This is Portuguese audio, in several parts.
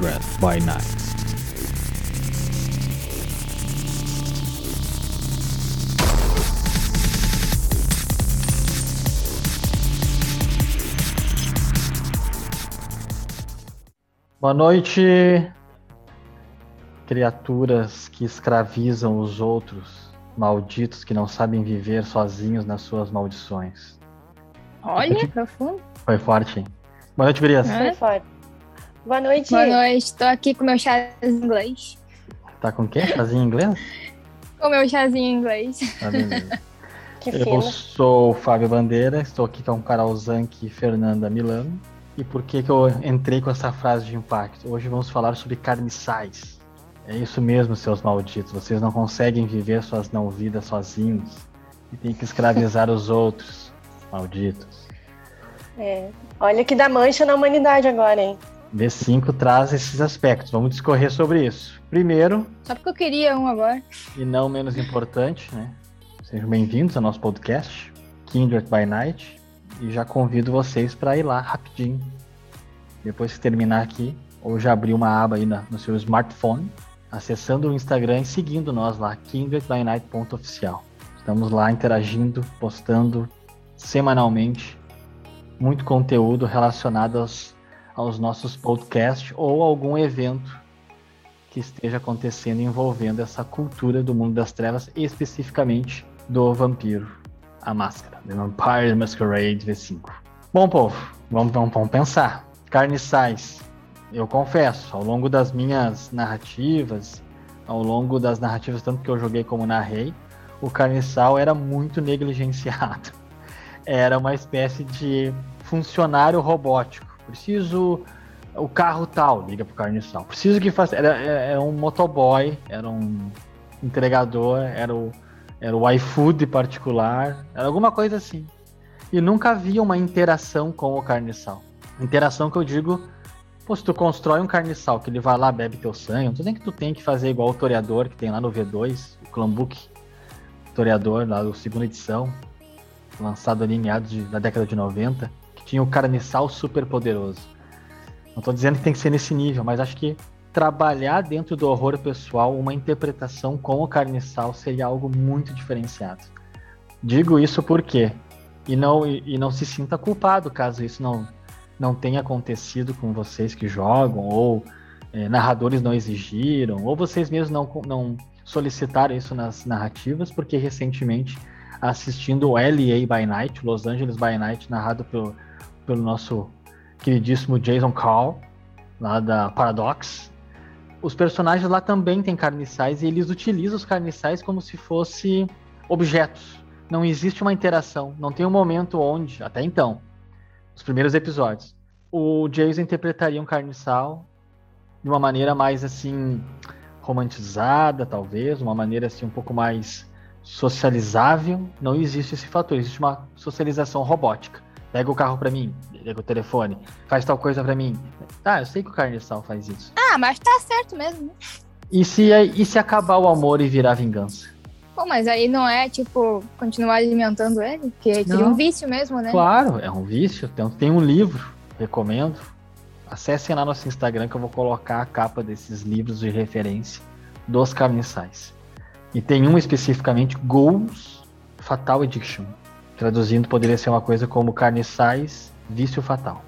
Kindred by Night. Boa noite, criaturas que escravizam os outros, malditos que não sabem viver sozinhos nas suas maldições. Olha, profundo. Foi forte, hein? Boa noite, Gurias. Foi forte. Boa noite. Boa noite, tô aqui com meu chazinho em inglês. Tá com o quê? Chazinho em inglês? com meu chazinho em inglês. Beleza. que Eu sou o Fábio Bandeira, estou aqui com o Carol Zanck e Fernanda Milano. E por que, que eu entrei com essa frase de impacto? Hoje vamos falar sobre carniçais. É isso mesmo, seus malditos. Vocês não conseguem viver suas não vidas sozinhos e tem que escravizar os outros, malditos. É. Olha que dá mancha na humanidade agora, hein? V5 traz esses aspectos. Vamos discorrer sobre isso. Primeiro. Só porque eu queria um agora. E não menos importante, né? Sejam bem-vindos ao nosso podcast, Kindred by Night. E já convido vocês para ir lá rapidinho. Depois que terminar aqui, ou já abrir uma aba aí na, no seu smartphone acessando o Instagram e seguindo nós lá, kindredbynight.oficial. Estamos lá interagindo, postando semanalmente muito conteúdo relacionado aos, aos nossos podcasts ou algum evento que esteja acontecendo envolvendo essa cultura do mundo das trevas, especificamente do vampiro, a máscara, The Vampire Masquerade V5. Bom, povo, vamos, vamos, vamos pensar. Carniçais, eu confesso, ao longo das minhas narrativas, ao longo das narrativas, tanto que eu joguei como narrei, o carniçal era muito negligenciado. Era uma espécie de funcionário robótico. Preciso o carro tal, liga pro carniçal. Preciso que faça. Era, era um motoboy, era um entregador, era o, era o iFood particular, era alguma coisa assim. E nunca havia uma interação com o carniçal. Interação que eu digo Pô, se tu constrói um carniçal que ele vai lá, bebe teu sangue, não tem que tu tem que fazer igual o Toreador que tem lá no V2, o Clambook Toreador, lá do segunda edição, lançado ali em meados da década de 90, que tinha o carniçal super poderoso. Não tô dizendo que tem que ser nesse nível, mas acho que trabalhar dentro do horror pessoal uma interpretação com o carniçal seria algo muito diferenciado. Digo isso porque e não e, e não se sinta culpado caso isso não não tenha acontecido com vocês que jogam, ou é, narradores não exigiram, ou vocês mesmos não, não solicitaram isso nas narrativas, porque recentemente, assistindo LA by Night, Los Angeles by Night, narrado pelo, pelo nosso queridíssimo Jason Carl, lá da Paradox, os personagens lá também têm carniçais e eles utilizam os carniçais como se fossem objetos. Não existe uma interação, não tem um momento onde, até então, os primeiros episódios, o Jason interpretaria um carniçal de uma maneira mais assim romantizada, talvez, uma maneira assim um pouco mais socializável. Não existe esse fator, existe uma socialização robótica. Pega o carro para mim, pega o telefone, faz tal coisa para mim. Tá, eu sei que o carniçal faz isso. Ah, mas tá certo mesmo. Né? E se, e se acabar o amor e virar vingança? Pô, mas aí não é, tipo, continuar alimentando ele? Porque seria um vício mesmo, né? Claro, é um vício. Tem, tem um livro, recomendo. Acessem lá nosso Instagram que eu vou colocar a capa desses livros de referência dos carniçais. E tem um especificamente, Goals Fatal Addiction. Traduzindo, poderia ser uma coisa como Carniçais Vício Fatal.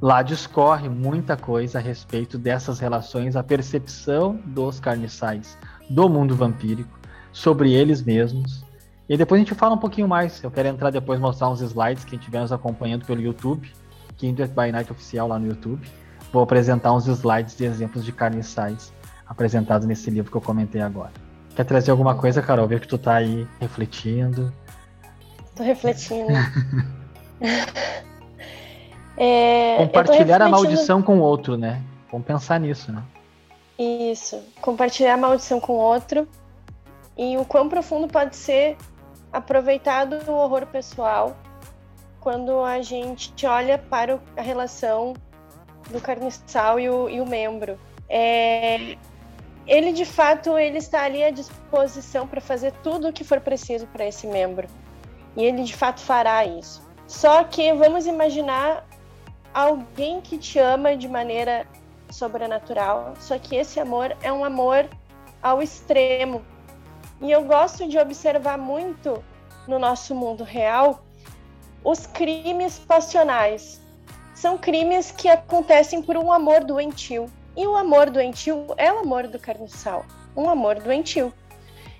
Lá discorre muita coisa a respeito dessas relações, a percepção dos carniçais do mundo vampírico, sobre eles mesmos. E depois a gente fala um pouquinho mais. Eu quero entrar depois mostrar uns slides que estiver nos acompanhando pelo YouTube, Kindred by Night oficial lá no YouTube. Vou apresentar uns slides de exemplos de carniçais apresentados nesse livro que eu comentei agora. Quer trazer alguma coisa, Carol? Ver que tu tá aí refletindo. Tô refletindo. é, Compartilhar refletindo... a maldição com o outro, né? Vamos pensar nisso, né? Isso. Compartilhar a maldição com o outro e o quão profundo pode ser aproveitado o horror pessoal quando a gente olha para a relação do carniçal e o, e o membro. É, ele de fato ele está ali à disposição para fazer tudo o que for preciso para esse membro e ele de fato fará isso. Só que vamos imaginar alguém que te ama de maneira sobrenatural, só que esse amor é um amor ao extremo. E eu gosto de observar muito no nosso mundo real os crimes passionais. São crimes que acontecem por um amor doentio. E o amor doentio é o amor do carniçal, um amor doentio.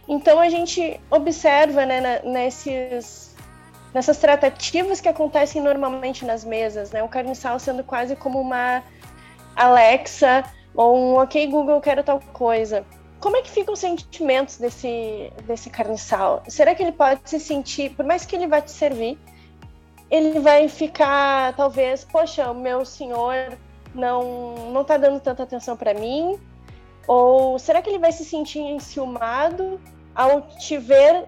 Então a gente observa né, nesses, nessas tratativas que acontecem normalmente nas mesas, né, o carniçal sendo quase como uma Alexa ou um OK Google quero tal coisa. Como é que ficam os sentimentos desse, desse carniçal? Será que ele pode se sentir, por mais que ele vá te servir, ele vai ficar, talvez, poxa, o meu senhor não não está dando tanta atenção para mim? Ou será que ele vai se sentir enciumado ao te ver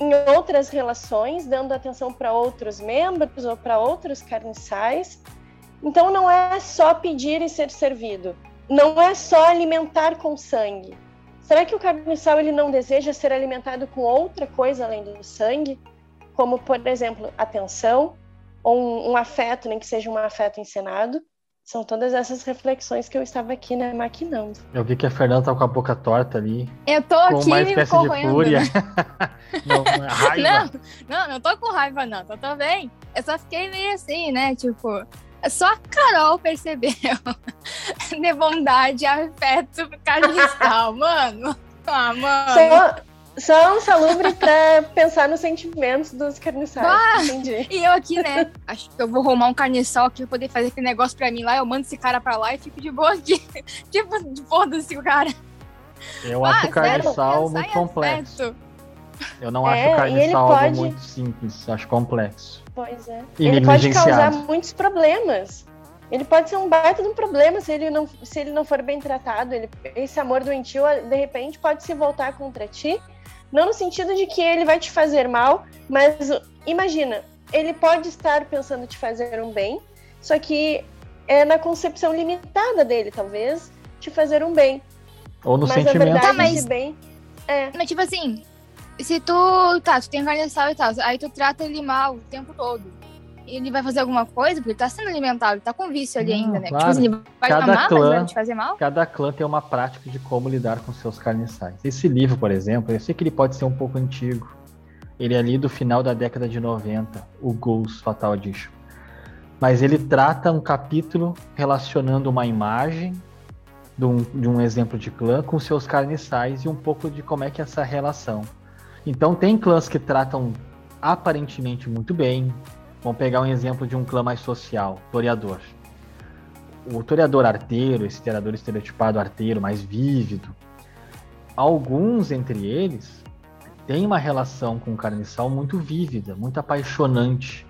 em outras relações, dando atenção para outros membros ou para outros carniçais? Então não é só pedir e ser servido, não é só alimentar com sangue. Será que o carniçal ele não deseja ser alimentado com outra coisa além do sangue? como, por exemplo, atenção, ou um, um afeto, nem que seja um afeto encenado. São todas essas reflexões que eu estava aqui, né, maquinando. Eu vi que a Fernanda tá com a boca torta ali. Eu tô com aqui uma me espécie correndo, de fúria. né? não, uma raiva. Não, não, não tô com raiva, não. Tô, tô bem. Eu só fiquei meio assim, né? Tipo, só a Carol percebeu de bondade e afeto carniçal, mano. Ah, mano. Só, só um salubre pra pensar nos sentimentos dos carniçais. Ah! Entendi. E eu aqui, né? Acho que eu vou arrumar um carniçal aqui pra poder fazer aquele negócio pra mim lá. Eu mando esse cara pra lá e fico de boa aqui. tipo, foda-se o cara. Eu Ah, acho o carniçal muito complexo. Eu não É, acho o carniçal pode- algo muito simples, acho complexo. Pois é. E ele pode causar muitos problemas. Ele pode ser um baita de um problema se ele não, se ele não for bem tratado. Ele, esse amor doentio, de repente, pode se voltar contra ti. Não no sentido de que ele vai te fazer mal, mas imagina, ele pode estar pensando te fazer um bem, só que é na concepção limitada dele, talvez, te fazer um bem. Ou no mas sentimento. na verdade, Tá, mas- esse bem é Mas tipo assim, se tu. Tá, tu tem carniçal e tal, aí tu trata ele mal o tempo todo. Ele vai fazer alguma coisa, porque ele tá sendo alimentado, ele tá com vício ali ainda, né? claro. Tipo ele vai Cada mas clã- vai te fazer mal? Cada clã tem uma prática de como lidar com seus carniçais. Esse livro, por exemplo, eu sei que ele pode ser um pouco antigo. Ele é ali do final da década de 90, o Ghost Fatal Edition. Mas ele trata um capítulo relacionando uma imagem de um, de um exemplo de clã com seus carniçais e um pouco de como é que é essa relação. Então tem clãs que tratam aparentemente muito bem. Vamos pegar um exemplo de um clã mais social, Toreador o toreador arteiro, esse toreador estereotipado arteiro, mais vívido, alguns entre eles têm uma relação com o carniçal muito vívida, muito apaixonante.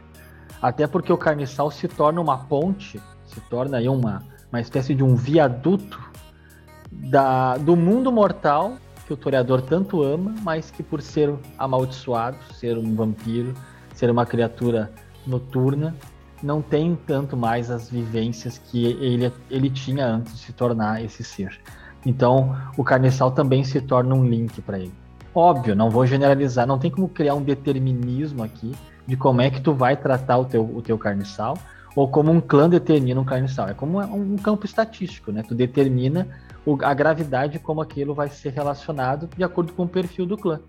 Até porque o carniçal se torna uma ponte, se torna aí uma, uma espécie de um viaduto da, do mundo mortal que o toreador tanto ama, mas que por ser amaldiçoado, ser um vampiro, ser uma criatura noturna, não tem tanto mais as vivências que ele, ele tinha antes de se tornar esse ser. Então, o carniçal também se torna um link para ele. Óbvio, não vou generalizar, não tem como criar um determinismo aqui de como é que tu vai tratar o teu, o teu carniçal ou como um clã determina um carniçal. É como um campo estatístico, né? Tu determina a gravidade como aquilo vai ser relacionado de acordo com o perfil do clã.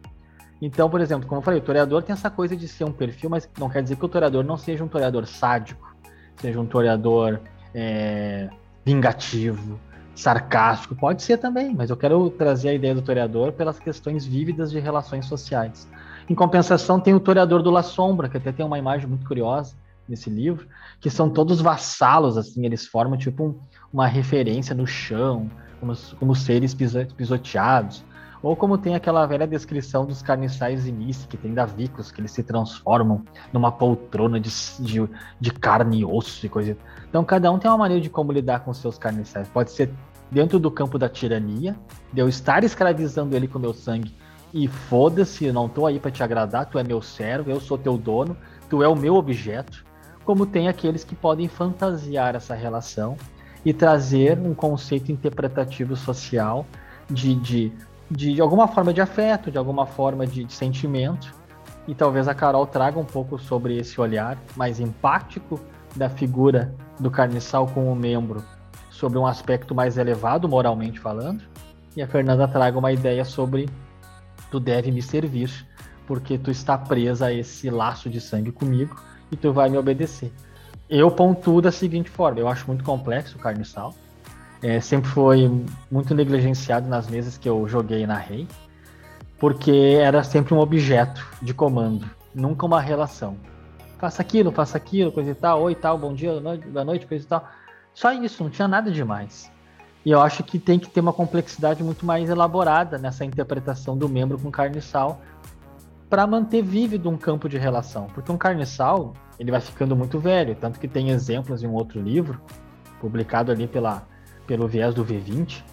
Então, por exemplo, como eu falei, o toreador tem essa coisa de ser um perfil, mas não quer dizer que o toreador não seja um toreador sádico, seja um toreador é, vingativo, sarcástico. Pode ser também, mas eu quero trazer a ideia do toreador pelas questões vívidas de relações sociais. Em compensação, tem o toreador do La Sombra, que até tem uma imagem muito curiosa nesse livro, que são todos vassalos, assim, eles formam tipo um, uma referência no chão, como, como seres pisoteados. Ou como tem aquela velha descrição dos carniçais início, que tem davículos, que eles se transformam numa poltrona de, de, de, carne e osso e coisa. Então cada um tem uma maneira de como lidar com seus carniçais. Pode ser dentro do campo da tirania, de eu estar escravizando ele com meu sangue e foda-se, não tô aí para te agradar, tu é meu servo, eu sou teu dono, tu é o meu objeto. Como tem aqueles que podem fantasiar essa relação e trazer um conceito interpretativo social de, de de, de, alguma forma de afeto, de alguma forma de, de, sentimento. E talvez a Carol traga um pouco sobre esse olhar mais empático da figura do carniçal com o membro sobre um aspecto mais elevado, moralmente falando, e a Fernanda traga uma ideia sobre tu deve me servir, porque tu está presa a esse laço de sangue comigo e tu vai me obedecer. Eu pontuo da seguinte forma: eu acho muito complexo o carne sal. É, sempre foi muito negligenciado nas mesas que eu joguei na Rei, porque era sempre um objeto de comando, nunca uma relação. Faça aquilo, faça aquilo, coisa e tal, oi tal, bom dia, boa noite, coisa e tal. Só isso, não tinha nada demais. E eu acho que tem que ter uma complexidade muito mais elaborada nessa interpretação do membro com carne e sal para manter vívido um campo de relação. Porque um carniçal, ele vai ficando muito velho, tanto que tem exemplos em um outro livro, publicado ali pela, pelo viés do V20,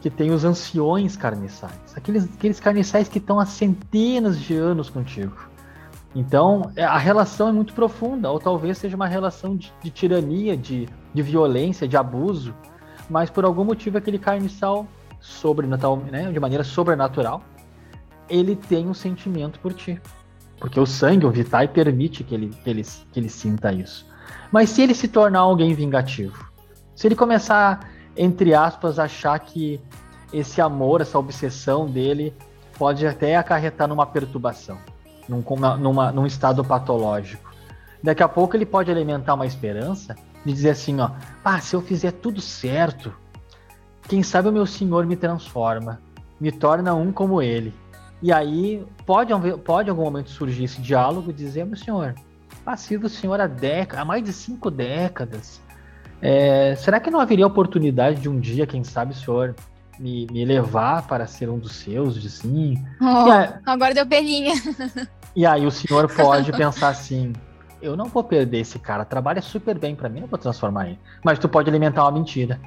que tem os anciões carniçais, aqueles, aqueles carniçais que estão há centenas de anos contigo. Então, é, a relação é muito profunda, ou talvez seja uma relação de, de tirania, de, de violência, de abuso, mas por algum motivo aquele carniçal sobrenatural, né, de maneira sobrenatural, ele tem um sentimento por ti. Porque o sangue, o Vitae, permite que ele, que, ele, que ele sinta isso. Mas se ele se tornar alguém vingativo, se ele começar, entre aspas, achar que esse amor, essa obsessão dele pode até acarretar numa perturbação, num, numa, num estado patológico. Daqui a pouco ele pode alimentar uma esperança de dizer assim, ó, ah, se eu fizer tudo certo, quem sabe o meu senhor me transforma, me torna um como ele. E aí pode, pode em algum momento surgir esse diálogo e dizer, meu senhor, passivo o senhor há, há mais de cinco décadas. É, será que não haveria oportunidade de um dia, quem sabe, o senhor me, me levar para ser um dos seus, assim? Oh, aí, agora deu peninha. E aí o senhor pode pensar assim, eu não vou perder esse cara, trabalha super bem para mim, não vou transformar ele. Mas tu pode alimentar uma mentira.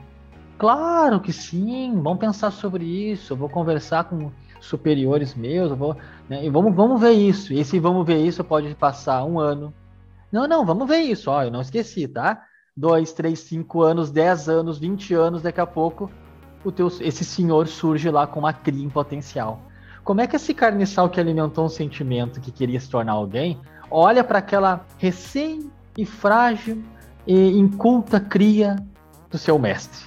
Claro que sim, vamos pensar sobre isso, eu vou conversar com superiores meus, eu vou, né, e vamos, vamos ver isso. E se vamos ver isso, pode passar um ano. Não, não, vamos ver isso, ó, eu não esqueci, tá? Dois, três, cinco anos, dez anos, vinte anos, daqui a pouco o teu, esse senhor surge lá com uma cria em potencial. Como é que esse carniçal que alimentou um sentimento que queria se tornar alguém, olha para aquela recém e frágil e inculta cria do seu mestre?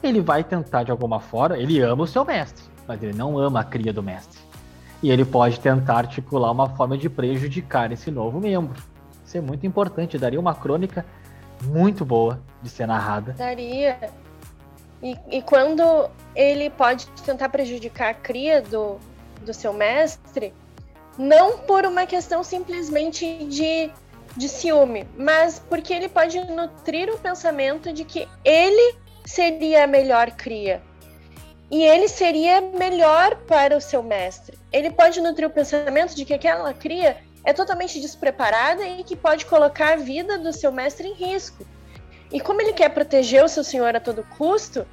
Ele vai tentar de alguma forma, ele ama o seu mestre, mas ele não ama a cria do mestre. E ele pode tentar articular uma forma de prejudicar esse novo membro. Isso é muito importante, daria uma crônica muito boa de ser narrada. Daria. E, e quando ele pode tentar prejudicar a cria do, do seu mestre, não por uma questão simplesmente de, de ciúme, mas porque ele pode nutrir o pensamento de que ele seria a melhor cria e ele seria melhor para o seu mestre. Ele pode nutrir o pensamento de que aquela cria é totalmente despreparada e que pode colocar a vida do seu mestre em risco. E como ele quer proteger o seu senhor a todo custo,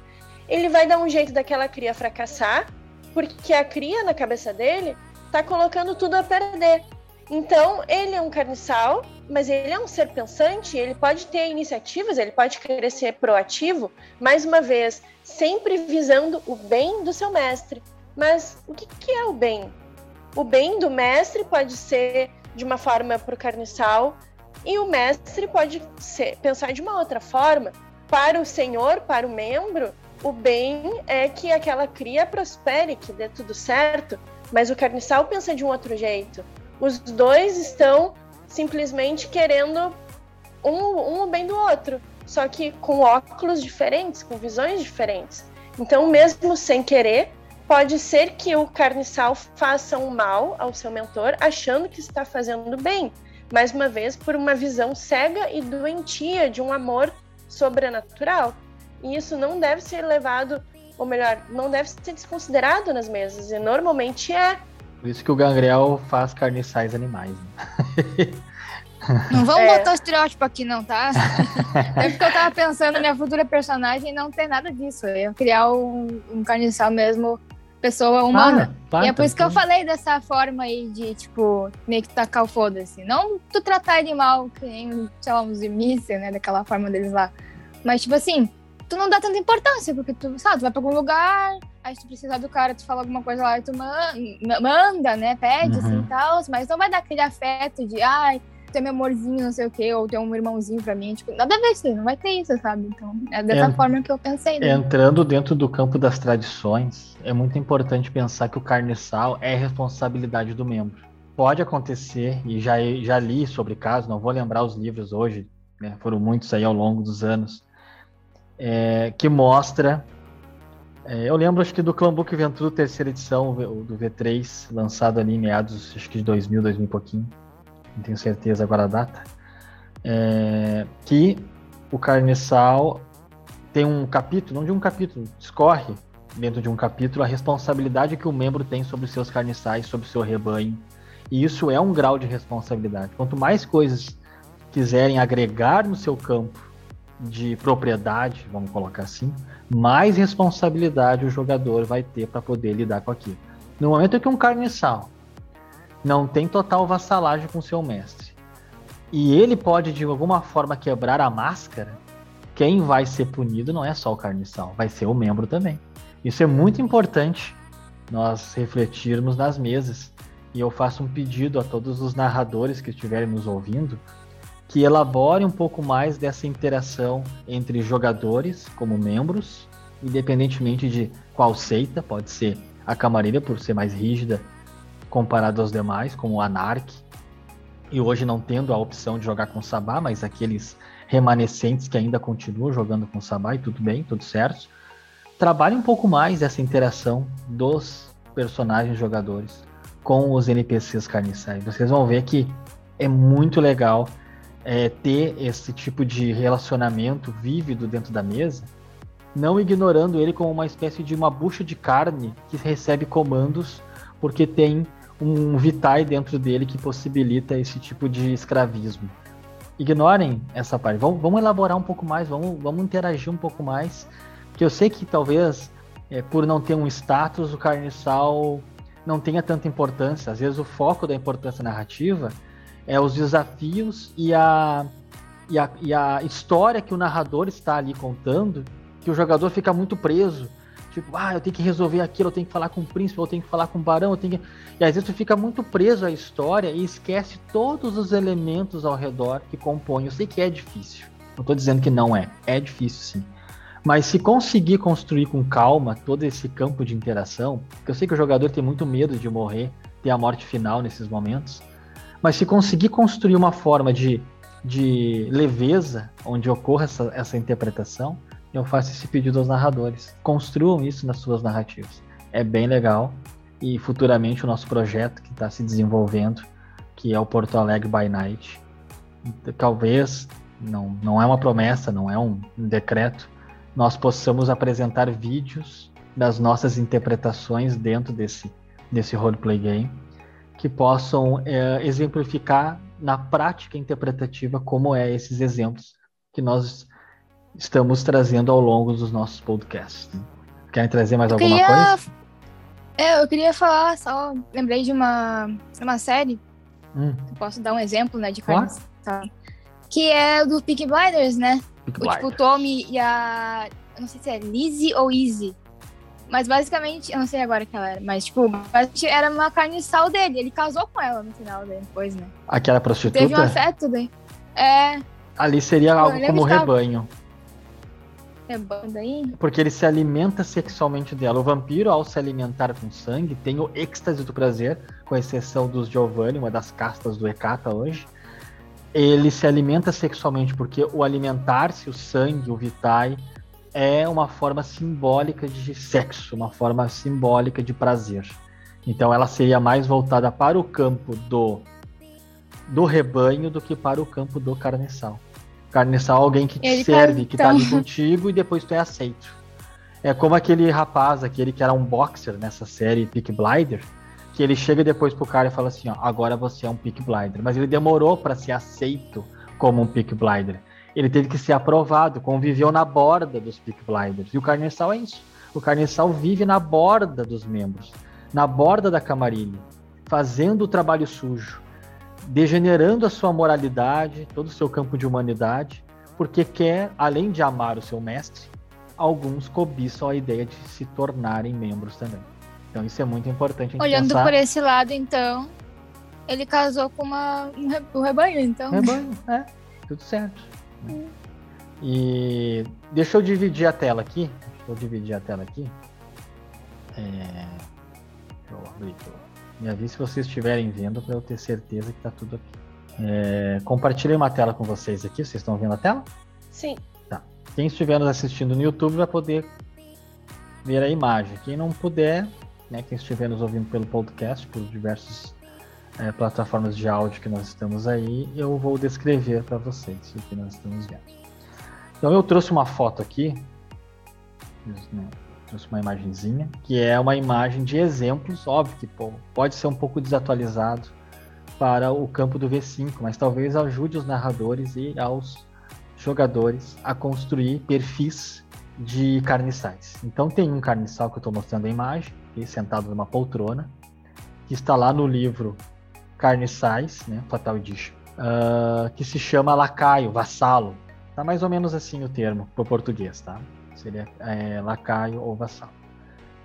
ele vai dar um jeito daquela cria fracassar, porque a cria na cabeça dele está colocando tudo a perder. Então, ele é um carniçal, mas ele é um ser pensante, ele pode ter iniciativas, ele pode querer ser proativo, mais uma vez, sempre visando o bem do seu mestre. Mas o que, que é o bem? O bem do mestre pode ser de uma forma para o carniçal e o mestre pode ser, pensar de uma outra forma. Para o senhor, para o membro, o bem é que aquela cria prospere, que dê tudo certo, mas o carniçal pensa de um outro jeito. Os dois estão simplesmente querendo um, um o bem do outro só que com óculos diferentes, com visões diferentes. Então, mesmo sem querer, pode ser que o carniçal faça um mal ao seu mentor, achando que está fazendo bem, mais uma vez por uma visão cega e doentia de um amor sobrenatural. E isso não deve ser levado, ou melhor, não deve ser desconsiderado nas mesas, e normalmente é. Por isso que o Gangrel faz carniçais animais. Né? Não vamos é. botar o estereótipo aqui, não, tá? é porque eu tava pensando, minha futura personagem não tem nada disso. Eu ia criar um, um carniçal mesmo, pessoa humana. Ah, e é por isso que eu falei dessa forma aí de, tipo, meio que tacar o foda-se. Não tu tratar ele mal, que nem, sei lá, uns mísseis, né? Daquela forma deles lá. Mas, tipo assim, tu não dá tanta importância, porque tu, sabe, tu vai pra algum lugar, aí se tu precisar do cara, tu fala alguma coisa lá e tu manda, manda né? Pede, assim, uhum. assim, e tal, mas não vai dar aquele afeto de, ai, ter meu amorzinho, não sei o quê, ou ter um irmãozinho pra mim. Tipo, nada a ver isso, não vai ter isso, sabe? Então, é dessa É- forma que eu pensei. Né? Entrando dentro do campo das tradições, é muito importante pensar que o carniçal é responsabilidade do membro. Pode acontecer, e já, já li sobre casos, não vou lembrar os livros hoje, né, foram muitos aí ao longo dos anos, é, que mostra. é, eu lembro, acho que do Clan Book Ventura, terceira edição, do V3, lançado ali em meados, acho que de 2000, 2000 e pouquinho, não tenho certeza agora a data, é, que o carniçal tem um capítulo, não de um capítulo, discorre dentro de um capítulo a responsabilidade que o membro tem sobre os seus carniçais, sobre o seu rebanho. E isso é um grau de responsabilidade. Quanto mais coisas quiserem agregar no seu campo de propriedade, vamos colocar assim, mais responsabilidade o jogador vai ter para poder lidar com aquilo. No momento que um carniçal não tem total vassalagem com seu mestre e ele pode de alguma forma quebrar a máscara, quem vai ser punido não é só o carniçal, vai ser o membro também. Isso é muito importante nós refletirmos nas mesas. E eu faço um pedido a todos os narradores que estiverem nos ouvindo que elaborem um pouco mais dessa interação entre jogadores como membros, independentemente de qual seita, pode ser a camarilha por ser mais rígida comparado aos demais, como o Anark, e hoje não tendo a opção de jogar com Sabá, mas aqueles remanescentes que ainda continuam jogando com Sabá e tudo bem, tudo certo. Trabalhe um pouco mais essa interação dos personagens jogadores com os NPCs carniçais. Vocês vão ver que é muito legal é, ter esse tipo de relacionamento vívido dentro da mesa, não ignorando ele como uma espécie de uma bucha de carne que recebe comandos porque tem um vitae dentro dele que possibilita esse tipo de escravismo. Ignorem essa parte. Vamos, vamos elaborar um pouco mais, vamos, vamos interagir um pouco mais. Que eu sei que talvez, é, por não ter um status, o carniçal não tenha tanta importância. Às vezes o foco da importância narrativa é os desafios e a, e a, e a história que o narrador está ali contando, que o jogador fica muito preso. Tipo, ah, eu tenho que resolver aquilo, eu tenho que falar com o príncipe, eu tenho que falar com o barão, eu tenho que... E às vezes tu fica muito preso à história e esquece todos os elementos ao redor que compõem. Eu sei que é difícil. Não estou dizendo que não é. É difícil sim. Mas se conseguir construir com calma todo esse campo de interação, porque eu sei que o jogador tem muito medo de morrer, ter a morte final nesses momentos, mas se conseguir construir uma forma de, de leveza onde ocorra essa, essa interpretação, eu faço esse pedido aos narradores. Construam isso nas suas narrativas. É bem legal. E futuramente o nosso projeto que está se desenvolvendo, que é o Porto Alegre by Night, talvez, não, não é uma promessa, não é um, decreto, nós possamos apresentar vídeos das nossas interpretações dentro desse, desse roleplay game, que possam é, exemplificar na prática interpretativa como é esses exemplos que nós estamos trazendo ao longo dos nossos podcasts. Querem trazer mais Eu alguma queria- coisa? É, eu queria falar só, lembrei de uma, uma série, Hum, posso dar um exemplo, né, de carnes, tá? que é do Peaky Blinders, né? Peaky O, tipo, o. Tommy e a. Eu não sei se é Lizzie ou Easy. Mas basicamente, eu não sei agora que ela era, mas tipo, era uma carniçal dele. Ele casou com ela no final depois, né? Aquela Teve um prostituta? afeto daí. É, Ali seria algo como rebanho. É banda aí. Porque ele se alimenta sexualmente dela. O vampiro, ao se alimentar com sangue, tem o êxtase do prazer, com exceção dos Giovanni, uma das castas do Hecata hoje. Ele se alimenta sexualmente porque o alimentar-se, o sangue, o vitae, é uma forma simbólica de sexo, uma forma simbólica de prazer. Então ela seria mais voltada para o campo do, do rebanho do que para o campo do carniçal. Carniçal é alguém que te Ele serve, tá- que tá ali contigo e depois tu é aceito. É como aquele rapaz, aquele que era um boxer nessa série Peak Blinder, que ele chega depois pro cara e fala assim, ó, agora você é um Peak Blinder. Mas ele demorou para ser aceito como um Peak Blinder. Ele teve que ser aprovado, conviveu na borda dos Peak Blinders. E o Carniçal é isso. O Carniçal vive na borda dos membros, na borda da camarilha, fazendo o trabalho sujo, degenerando a sua moralidade, todo o seu campo de humanidade, porque quer, além de amar o seu mestre, alguns cobiçam a ideia de se tornarem membros também. Então isso é muito importante a gente Olhando pensar. por esse lado, então, Ele casou com uma, um re- um rebanho, então. Rebanho, é, tudo certo. né? E deixa eu dividir a tela aqui. Deixa eu dividir a tela aqui. É, deixa eu abrir aqui. Me avise se vocês estiverem vendo para eu ter certeza que tá tudo aqui. É, compartilhei uma tela com vocês aqui. Vocês estão vendo a tela? Sim. Quem estiver nos assistindo no YouTube vai poder ver a imagem. Quem não puder, né, quem estiver nos ouvindo pelo podcast, por diversas eh, plataformas de áudio que nós estamos aí, eu vou descrever para vocês o que nós estamos vendo. Então eu trouxe uma foto aqui, né, trouxe uma imagenzinha, que é uma imagem de exemplos, óbvio que pô, pode ser um pouco desatualizado para o campo do V5, mas talvez ajude os narradores e aos jogadores a construir perfis de carniçais. Então tem um carniçal que eu estou mostrando a imagem, sentado numa poltrona, que está lá no livro Carniçais, né, Fatal Edition, ah, que se chama lacaio, vassalo. Tá mais ou menos assim o termo para o português, tá? Seria é, lacaio ou vassalo.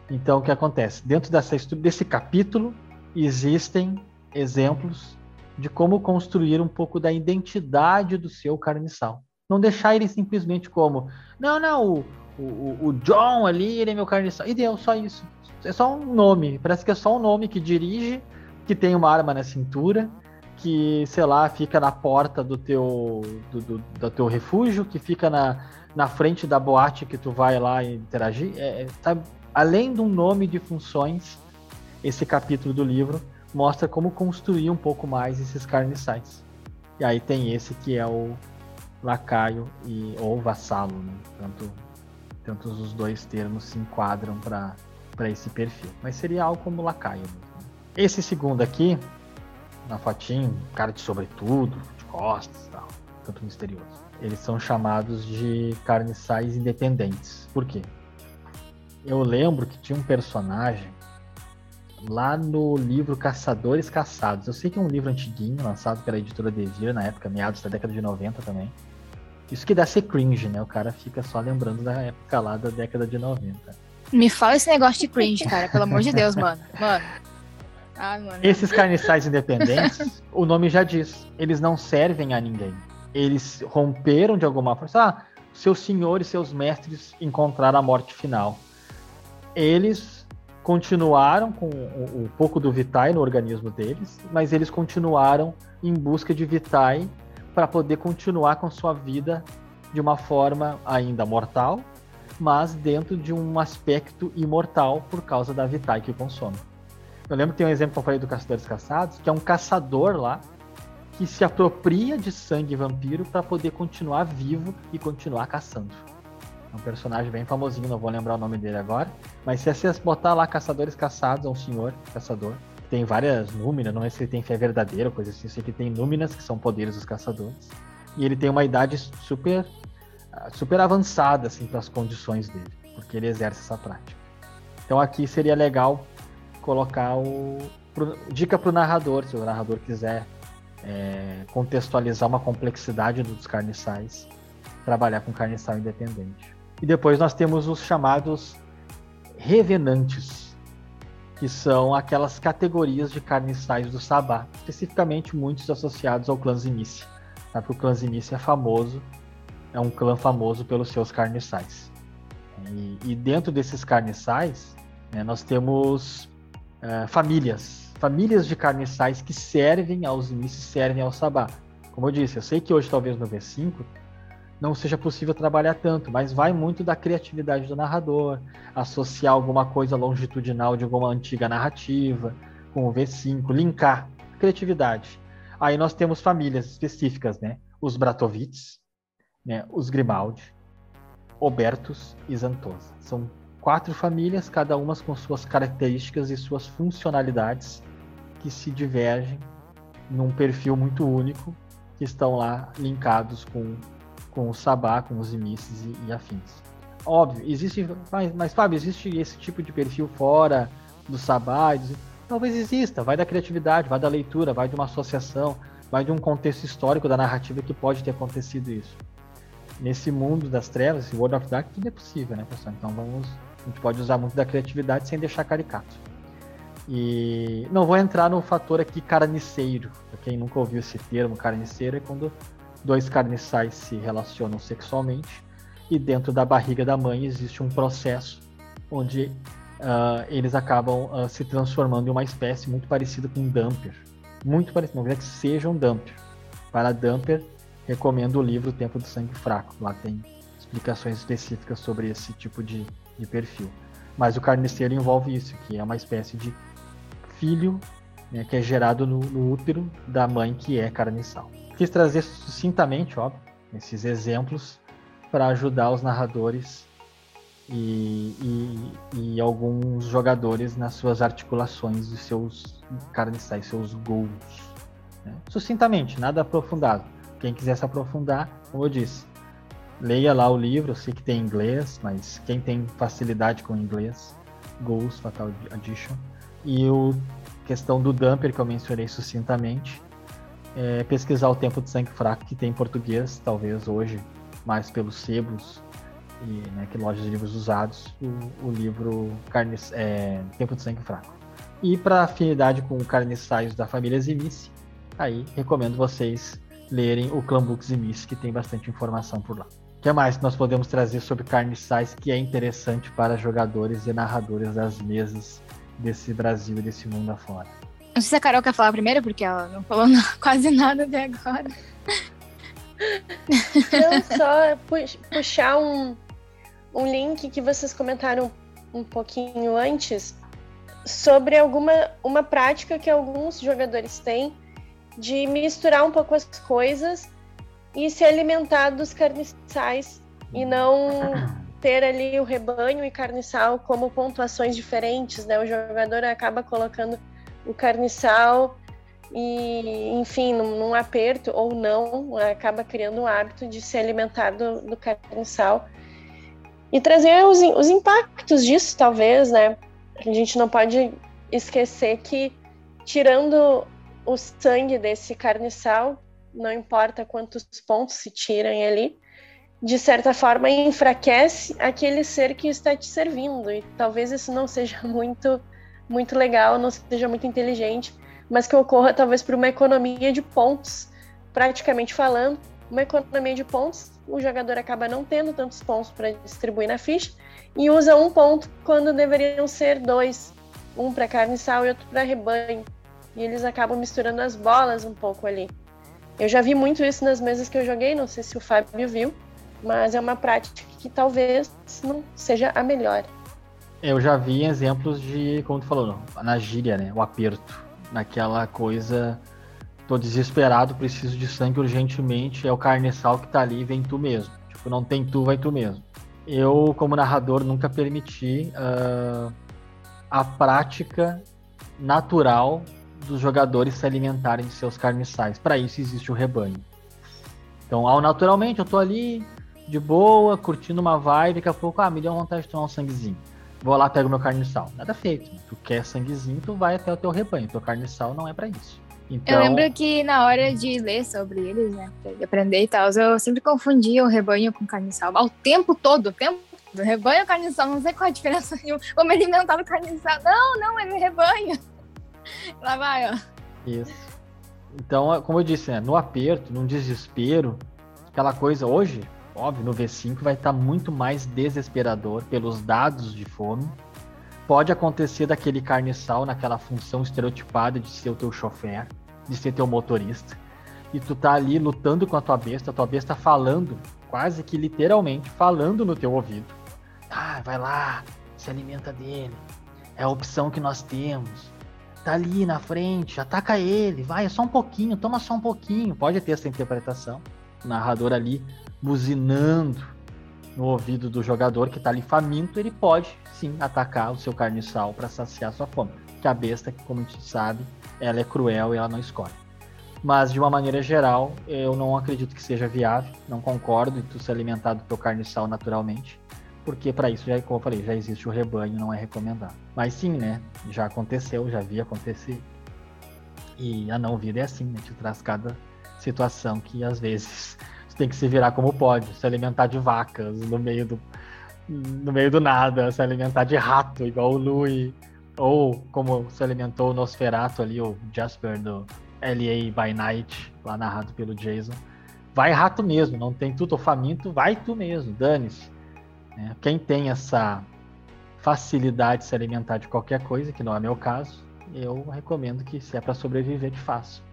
Então o que acontece? Dentro dessa, desse capítulo existem exemplos de como construir um pouco da identidade do seu carniçal. Não deixar ele simplesmente como, não, não, o, o, o John ali, ele é meu carniçal. E deu, só isso. É só um nome. Parece que é só um nome que dirige, que tem uma arma na cintura, que, sei lá, fica na porta do teu, do, do, do teu refúgio, que fica na, na frente da boate que tu vai lá interagir. É, é, sabe? Além de um nome de funções, esse capítulo do livro mostra como construir um pouco mais esses carniçais. E aí tem esse que é o lacaio e ou vassalo, né? Tanto, tanto os dois termos se enquadram para esse perfil. Mas seria algo como lacaio. Esse segundo aqui, na fotinho, cara de sobretudo, de costas e tal, tanto misterioso. Eles são chamados de carniçais independentes. Por quê? Eu lembro que tinha um personagem lá no livro Caçadores Caçados. Eu sei que é um livro antiguinho, lançado pela editora Devir na época, meados da década de 90 também. Isso que dá ser cringe, né? O cara fica só lembrando da época lá da década de 90. Me fala esse negócio de cringe, cara. Pelo amor de Deus, mano. Mano. Ah, mano. Esses carniçais independentes, o nome já diz, eles não servem a ninguém. Eles romperam de alguma forma. Ah, seus senhores, seus mestres encontraram a morte final. Eles continuaram com o, o pouco do Vitae no organismo deles, mas eles continuaram em busca de Vitae para poder continuar com sua vida de uma forma ainda mortal, mas dentro de um aspecto imortal por causa da Vitae que consome. Eu lembro que tem um exemplo que eu falei do Caçadores Caçados, que é um caçador lá que se apropria de sangue vampiro para poder continuar vivo e continuar caçando. É um personagem bem famosinho, não vou lembrar o nome dele agora. Mas se você botar lá Caçadores Caçados, é um senhor caçador. Tem várias núminas, não sei se ele tem fé verdadeira coisa assim. Sei que tem núminas, que são poderes dos caçadores. E ele tem uma idade super, super avançada, assim, para as condições dele. Porque ele exerce essa prática. Então aqui seria legal colocar o. pro- dica para o narrador, se o narrador quiser é, contextualizar uma complexidade dos carniçais, trabalhar com carniçal independente. E depois nós temos os chamados revenantes, que são aquelas categorias de carniçais do Sabá, especificamente muitos associados ao clã Zinice. Tá? Porque o clã Zinice é famoso, é um clã famoso pelos seus carniçais. E, e dentro desses carniçais, né, nós temos eh, famílias, famílias de carniçais que servem aos Zinice, servem ao Sabá. Como eu disse, eu sei que hoje talvez no V5 não seja possível trabalhar tanto, mas vai muito da criatividade do narrador, associar alguma coisa longitudinal de alguma antiga narrativa com o V5, linkar criatividade. Aí nós temos famílias específicas, né? Os Bratovitz, né? os Grimaldi, Obertus e Zantosa. São quatro famílias, cada uma com suas características e suas funcionalidades que se divergem num perfil muito único, que estão lá linkados com com o Sabá, com os imices e, e afins. Óbvio, existe, mas, mas Fábio, existe esse tipo de perfil fora do Sabá? Talvez exista, vai da criatividade, vai da leitura, vai de uma associação, vai de um contexto histórico da narrativa que pode ter acontecido isso. Nesse mundo das trevas, esse World of Dark, tudo é possível, né, pessoal? Então vamos, a gente pode usar muito da criatividade sem deixar caricato. E não vou entrar no fator aqui carniceiro. Pra quem nunca ouviu esse termo, carniceiro é quando dois carniçais se relacionam sexualmente e dentro da barriga da mãe existe um processo onde uh, eles acabam uh, se transformando em uma espécie muito parecida com um dumper. Muito parecido, não é que seja um dumper. Para dumper, recomendo o livro Tempo do Sangue Fraco. Lá tem explicações específicas sobre esse tipo de, de perfil. Mas o carniceiro envolve isso, que é uma espécie de filho né, que é gerado no, no, útero da mãe que é carniçal. Quis trazer sucintamente, óbvio, esses exemplos para ajudar os narradores e, e, e, alguns jogadores nas suas articulações de seus carniçais, seus gols. Né? Sucintamente, nada aprofundado. Quem quiser se aprofundar, como eu disse, leia lá o livro, eu sei que tem inglês, mas quem tem facilidade com inglês, Goals Fatal Addition. E o questão do dumper que eu mencionei sucintamente, é pesquisar o tempo de sangue fraco que tem em português, talvez hoje mais pelos sebos e né, que lojas de livros usados, o, o livro Carnes, é, Tempo de Sangue Fraco. E para afinidade com carniçais da família Zimice, aí recomendo vocês lerem o Clambook Zimice, que tem bastante informação por lá. O que mais nós podemos trazer sobre carniçais que é interessante para jogadores e narradores das mesas desse Brasil e desse mundo afora? Não sei se a Carol quer falar primeiro, porque ela não falou quase nada até agora. Não, só puxar um, um link que vocês comentaram um pouquinho antes sobre alguma uma prática que alguns jogadores têm de misturar um pouco as coisas e se alimentar dos carniçais e não ter ali o rebanho e carniçal como pontuações diferentes, né? O jogador acaba colocando o carniçal e, enfim, num, num aperto ou não, acaba criando um hábito de se alimentar do, do carniçal e trazer os, os impactos disso, talvez, né? A gente não pode esquecer que, tirando o sangue desse carniçal, não importa quantos pontos se tirem ali, de certa forma enfraquece aquele ser que está te servindo. E talvez isso não seja muito, muito legal, não seja muito inteligente, mas que ocorra talvez por uma economia de pontos, praticamente falando, uma economia de pontos, o jogador acaba não tendo tantos pontos para distribuir na ficha e usa um ponto quando deveriam ser dois, um para carne sal e outro para rebanho. E eles acabam misturando as bolas um pouco ali. Eu já vi muito isso nas mesas que eu joguei, não sei se o Fábio viu, mas é uma prática que talvez não seja a melhor. Eu já vi exemplos de, como tu falou, na gíria, né? O aperto. Naquela coisa tô desesperado, preciso de sangue urgentemente, é o carniçal que tá ali, vem tu mesmo. Tipo, não tem tu, vai tu mesmo. Eu, como narrador, nunca permiti uh, a prática natural dos jogadores se alimentarem de seus carniçais. Para isso existe o rebanho. Então, ao naturalmente, eu tô ali de boa, curtindo uma vibe, daqui a pouco, ah, me deu vontade de tomar um sanguezinho. Vou lá, pego meu carniçal. Nada feito. Tu quer sanguezinho, tu vai até o teu rebanho. Teu carniçal não é para isso. Então... Eu lembro que na hora de ler sobre eles, né, de aprender e tal, eu sempre confundia o rebanho com carniçal. O tempo todo, o tempo do rebanho carniçal, não sei qual a diferença. Como ele inventava carniçal. Não, não, é rebanho. Lá vai, ó. Isso. Então, como eu disse, né, no aperto, no desespero, aquela coisa hoje, óbvio, no V5 vai estar muito mais desesperador pelos dados de fome. Pode acontecer daquele carniçal naquela função estereotipada de ser o teu chofer, de ser teu motorista. E tu tá ali lutando com a tua besta, a tua besta falando, quase que literalmente falando no teu ouvido. Ah, vai lá, se alimenta dele. É a opção que nós temos. Tá ali na frente, ataca ele, vai, é só um pouquinho, toma só um pouquinho. Pode ter essa interpretação. O narrador ali buzinando no ouvido do jogador que está ali faminto, ele pode sim atacar o seu carniçal para saciar sua fome. Que a besta, como a gente sabe, ela é cruel e ela não escolhe. Mas de uma maneira geral, eu não acredito que seja viável, não concordo em tu se alimentar do teu carniçal naturalmente, porque para isso, já, como eu falei, já existe o rebanho, não é recomendado. Mas sim, né? Já aconteceu, já vi acontecer. E a não vida é assim, né? Te traz cada situação que às vezes tem que se virar como pode, se alimentar de vacas no meio do, no meio do nada, se alimentar de rato, igual o Lui, Ou como se alimentou o Nosferato ali, o Jasper do LA by Night, lá narrado pelo Jason. Vai rato mesmo, não tem tu, tô faminto, vai tu mesmo, dane-se. É, quem tem essa facilidade de se alimentar de qualquer coisa, que não é meu caso, eu recomendo que se é para sobreviver, de faço.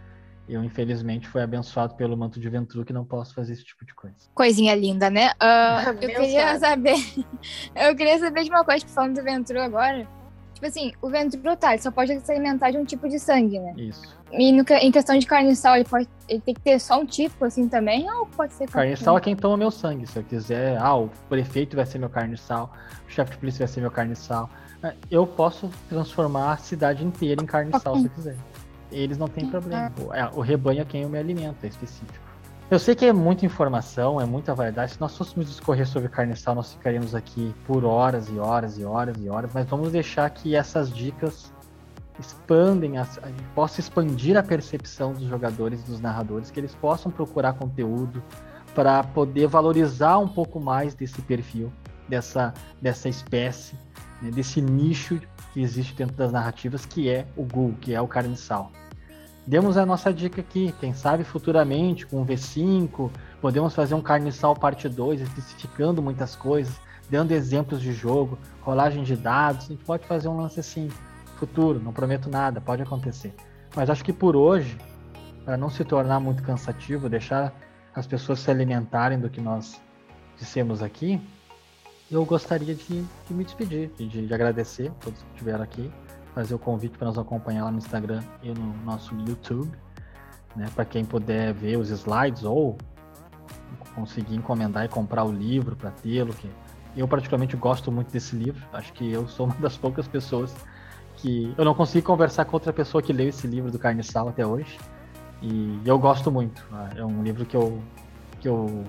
Eu, infelizmente, fui abençoado pelo manto de Ventru que não posso fazer esse tipo de coisa. Coisinha linda, né? Uh, eu queria saber. Eu queria saber de uma coisa, falando do Ventru agora. Tipo assim, o Ventru, tá, ele só pode se alimentar de um tipo de sangue, né? Isso. E no, em questão de carne sal, ele, pode, ele tem que ter só um tipo, assim, também? Ou pode ser Carne sal é quem toma meu sangue. Se eu quiser, ah, o prefeito vai ser meu carne sal, o chefe de polícia vai ser meu carne sal. É, eu posso transformar a cidade inteira em carne sal se eu quiser eles não têm problema. É, o rebanho é quem eu me alimento, é específico. Eu sei que é muita informação, é muita variedade. Se nós fôssemos discorrer sobre carne sal, nós ficaríamos aqui por horas e horas e horas e horas, mas vamos deixar que essas dicas expandem, possa expandir a percepção dos jogadores e dos narradores, que eles possam procurar conteúdo para poder valorizar um pouco mais desse perfil, dessa, dessa espécie, né, desse nicho que existe dentro das narrativas, que é o Ghoul, que é o carne sal. Demos a nossa dica aqui, quem sabe futuramente com o V5 podemos fazer um Carniçal parte 2, especificando muitas coisas, dando exemplos de jogo, rolagem de dados, a gente pode fazer um lance assim, futuro, não prometo nada, pode acontecer. Mas acho que por hoje, para não se tornar muito cansativo, deixar as pessoas se alimentarem do que nós dissemos aqui, eu gostaria de, de me despedir, de, de agradecer a todos que estiveram aqui fazer o convite para nos acompanhar lá no Instagram e no nosso YouTube, né? Para quem puder ver os slides ou conseguir encomendar e comprar o livro para tê-lo, que eu particularmente gosto muito desse livro. Acho que eu sou uma das poucas pessoas que eu não consigo conversar com outra pessoa que leu esse livro do Carne Sal até hoje. E eu gosto muito. Né? É um livro que eu que eu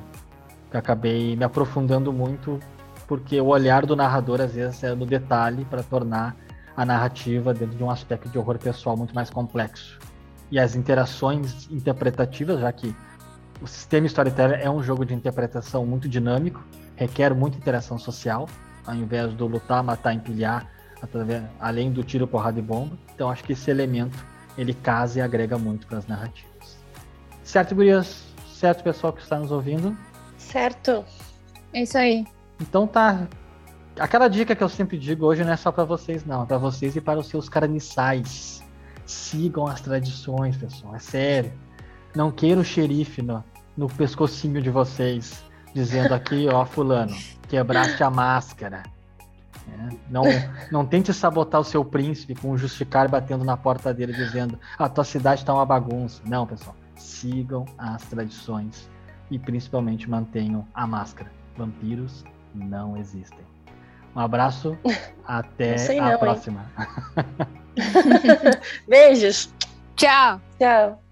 que acabei me aprofundando muito porque o olhar do narrador às vezes é no detalhe para tornar a narrativa dentro de um aspecto de horror pessoal muito mais complexo. E as interações interpretativas, já que o sistema Storyteller é um jogo de interpretação muito dinâmico, requer muita interação social, ao invés do lutar, matar, empilhar, através, além do tiro, porrada e bomba. Então acho que esse elemento ele casa e agrega muito para as narrativas. Certo, gurias? Certo, pessoal que está nos ouvindo? Certo. É isso aí. Então tá Aquela dica que eu sempre digo hoje não é só para vocês, não, é para vocês e para os seus carniçais. Sigam as tradições, pessoal, é sério. Não queira o xerife no, no pescocinho de vocês, dizendo aqui, ó, fulano, quebraste a máscara. É, não, não tente sabotar o seu príncipe com um justicar batendo na porta dele dizendo a tua cidade está uma bagunça. Não, pessoal. Sigam as tradições e principalmente mantenham a máscara. Vampiros não existem. Um abraço, até a não, próxima. Beijos. Tchau. Tchau.